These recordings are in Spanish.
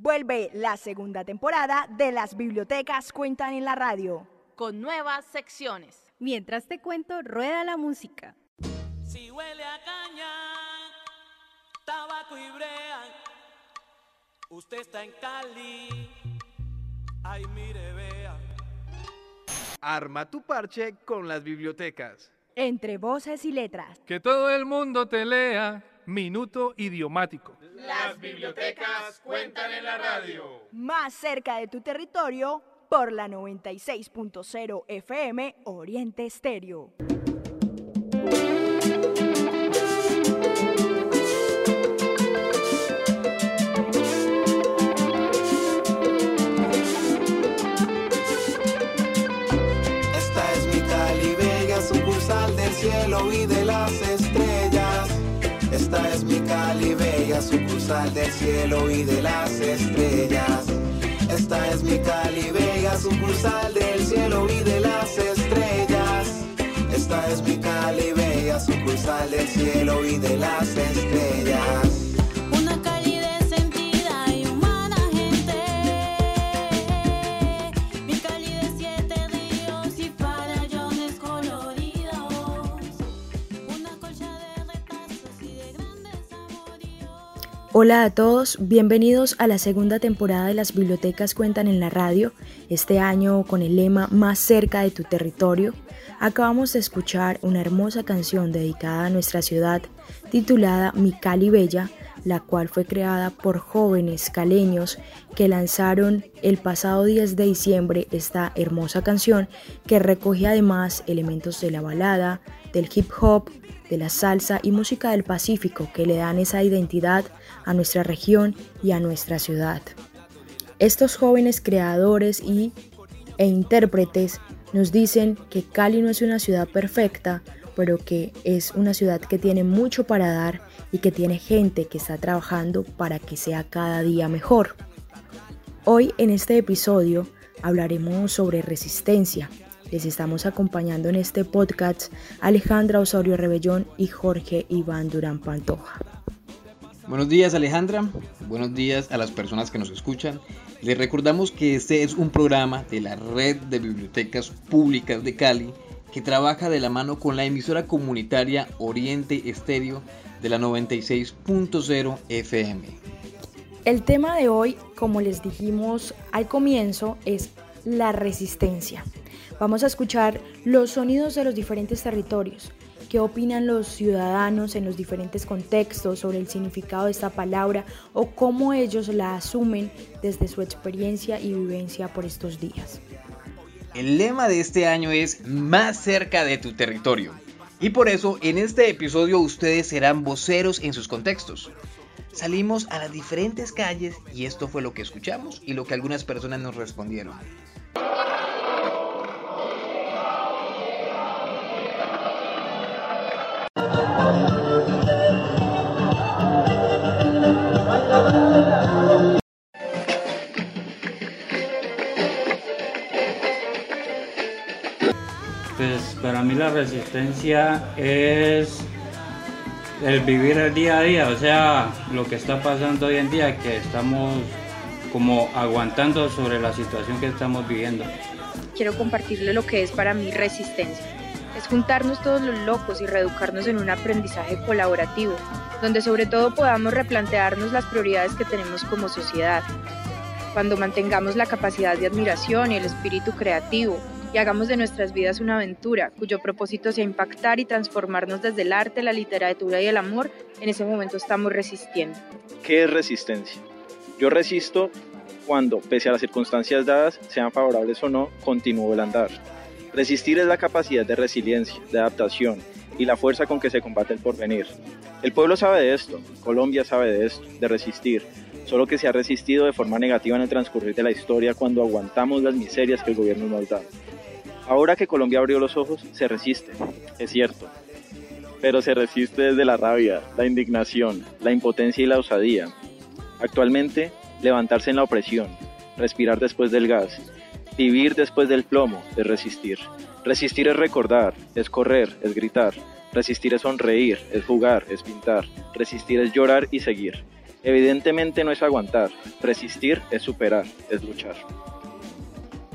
Vuelve la segunda temporada de Las Bibliotecas Cuentan en la Radio. Con nuevas secciones. Mientras te cuento, rueda la música. Si huele a caña, tabaco y brea, usted está en Cali. Ay, mire, vea. Arma tu parche con las bibliotecas. Entre voces y letras. Que todo el mundo te lea. Minuto idiomático. Las bibliotecas cuentan en la radio. Más cerca de tu territorio por la 96.0 FM Oriente Estéreo. Y de las estrellas. Esta es mi Cali Bella, sucursal del cielo y de las estrellas. Esta es mi Cali Bella, sucursal del cielo y de las estrellas. Esta es mi Cali Bella, sucursal del cielo y de las estrellas. Hola a todos, bienvenidos a la segunda temporada de Las Bibliotecas Cuentan en la Radio, este año con el lema Más cerca de tu territorio. Acabamos de escuchar una hermosa canción dedicada a nuestra ciudad titulada Mi Cali Bella, la cual fue creada por jóvenes caleños que lanzaron el pasado 10 de diciembre esta hermosa canción que recoge además elementos de la balada, del hip hop, de la salsa y música del Pacífico que le dan esa identidad a nuestra región y a nuestra ciudad. Estos jóvenes creadores y, e intérpretes nos dicen que Cali no es una ciudad perfecta, pero que es una ciudad que tiene mucho para dar y que tiene gente que está trabajando para que sea cada día mejor. Hoy en este episodio hablaremos sobre resistencia. Les estamos acompañando en este podcast Alejandra Osorio Rebellón y Jorge Iván Durán Pantoja. Buenos días Alejandra, buenos días a las personas que nos escuchan. Les recordamos que este es un programa de la Red de Bibliotecas Públicas de Cali que trabaja de la mano con la emisora comunitaria Oriente Estéreo de la 96.0 FM. El tema de hoy, como les dijimos al comienzo, es la resistencia. Vamos a escuchar los sonidos de los diferentes territorios, qué opinan los ciudadanos en los diferentes contextos sobre el significado de esta palabra o cómo ellos la asumen desde su experiencia y vivencia por estos días. El lema de este año es más cerca de tu territorio. Y por eso en este episodio ustedes serán voceros en sus contextos. Salimos a las diferentes calles y esto fue lo que escuchamos y lo que algunas personas nos respondieron. Pues para mí la resistencia es el vivir el día a día, o sea, lo que está pasando hoy en día, que estamos como aguantando sobre la situación que estamos viviendo. Quiero compartirle lo que es para mí resistencia. Es juntarnos todos los locos y reeducarnos en un aprendizaje colaborativo, donde sobre todo podamos replantearnos las prioridades que tenemos como sociedad. Cuando mantengamos la capacidad de admiración y el espíritu creativo, y hagamos de nuestras vidas una aventura cuyo propósito sea impactar y transformarnos desde el arte, la literatura y el amor, en ese momento estamos resistiendo. ¿Qué es resistencia? Yo resisto cuando, pese a las circunstancias dadas, sean favorables o no, continúo el andar. Resistir es la capacidad de resiliencia, de adaptación y la fuerza con que se combate el porvenir. El pueblo sabe de esto, Colombia sabe de esto, de resistir, solo que se ha resistido de forma negativa en el transcurrir de la historia cuando aguantamos las miserias que el gobierno nos da. Ahora que Colombia abrió los ojos, se resiste, es cierto, pero se resiste desde la rabia, la indignación, la impotencia y la osadía. Actualmente, levantarse en la opresión, respirar después del gas, vivir después del plomo, es resistir. Resistir es recordar, es correr, es gritar. Resistir es sonreír, es jugar, es pintar. Resistir es llorar y seguir. Evidentemente no es aguantar, resistir es superar, es luchar.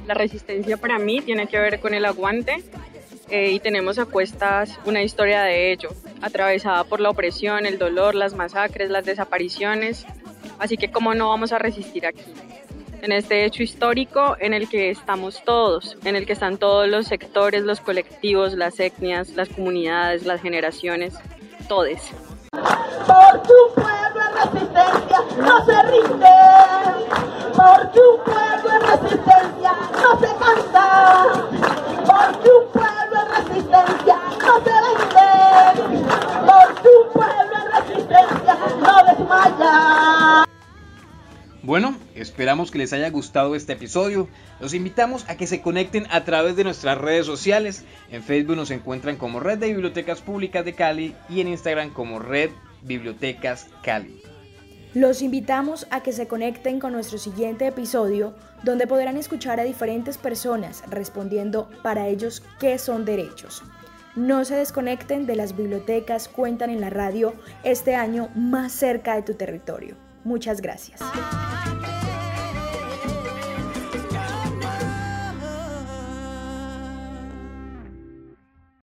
La resistencia para mí tiene que ver con el aguante eh, y tenemos a cuestas una historia de ello, atravesada por la opresión, el dolor, las masacres, las desapariciones. Así que cómo no vamos a resistir aquí, en este hecho histórico en el que estamos todos, en el que están todos los sectores, los colectivos, las etnias, las comunidades, las generaciones, todes. Porque un pueblo en resistencia no se rinde. Porque un pueblo en resistencia no se cansa. Porque un pueblo en resistencia no se vende. Porque un pueblo en resistencia no desmaya. Bueno, esperamos que les haya gustado este episodio. Los invitamos a que se conecten a través de nuestras redes sociales. En Facebook nos encuentran como Red de Bibliotecas Públicas de Cali y en Instagram como Red Bibliotecas Cali. Los invitamos a que se conecten con nuestro siguiente episodio, donde podrán escuchar a diferentes personas respondiendo para ellos qué son derechos. No se desconecten de las bibliotecas Cuentan en la Radio este año más cerca de tu territorio. Muchas gracias.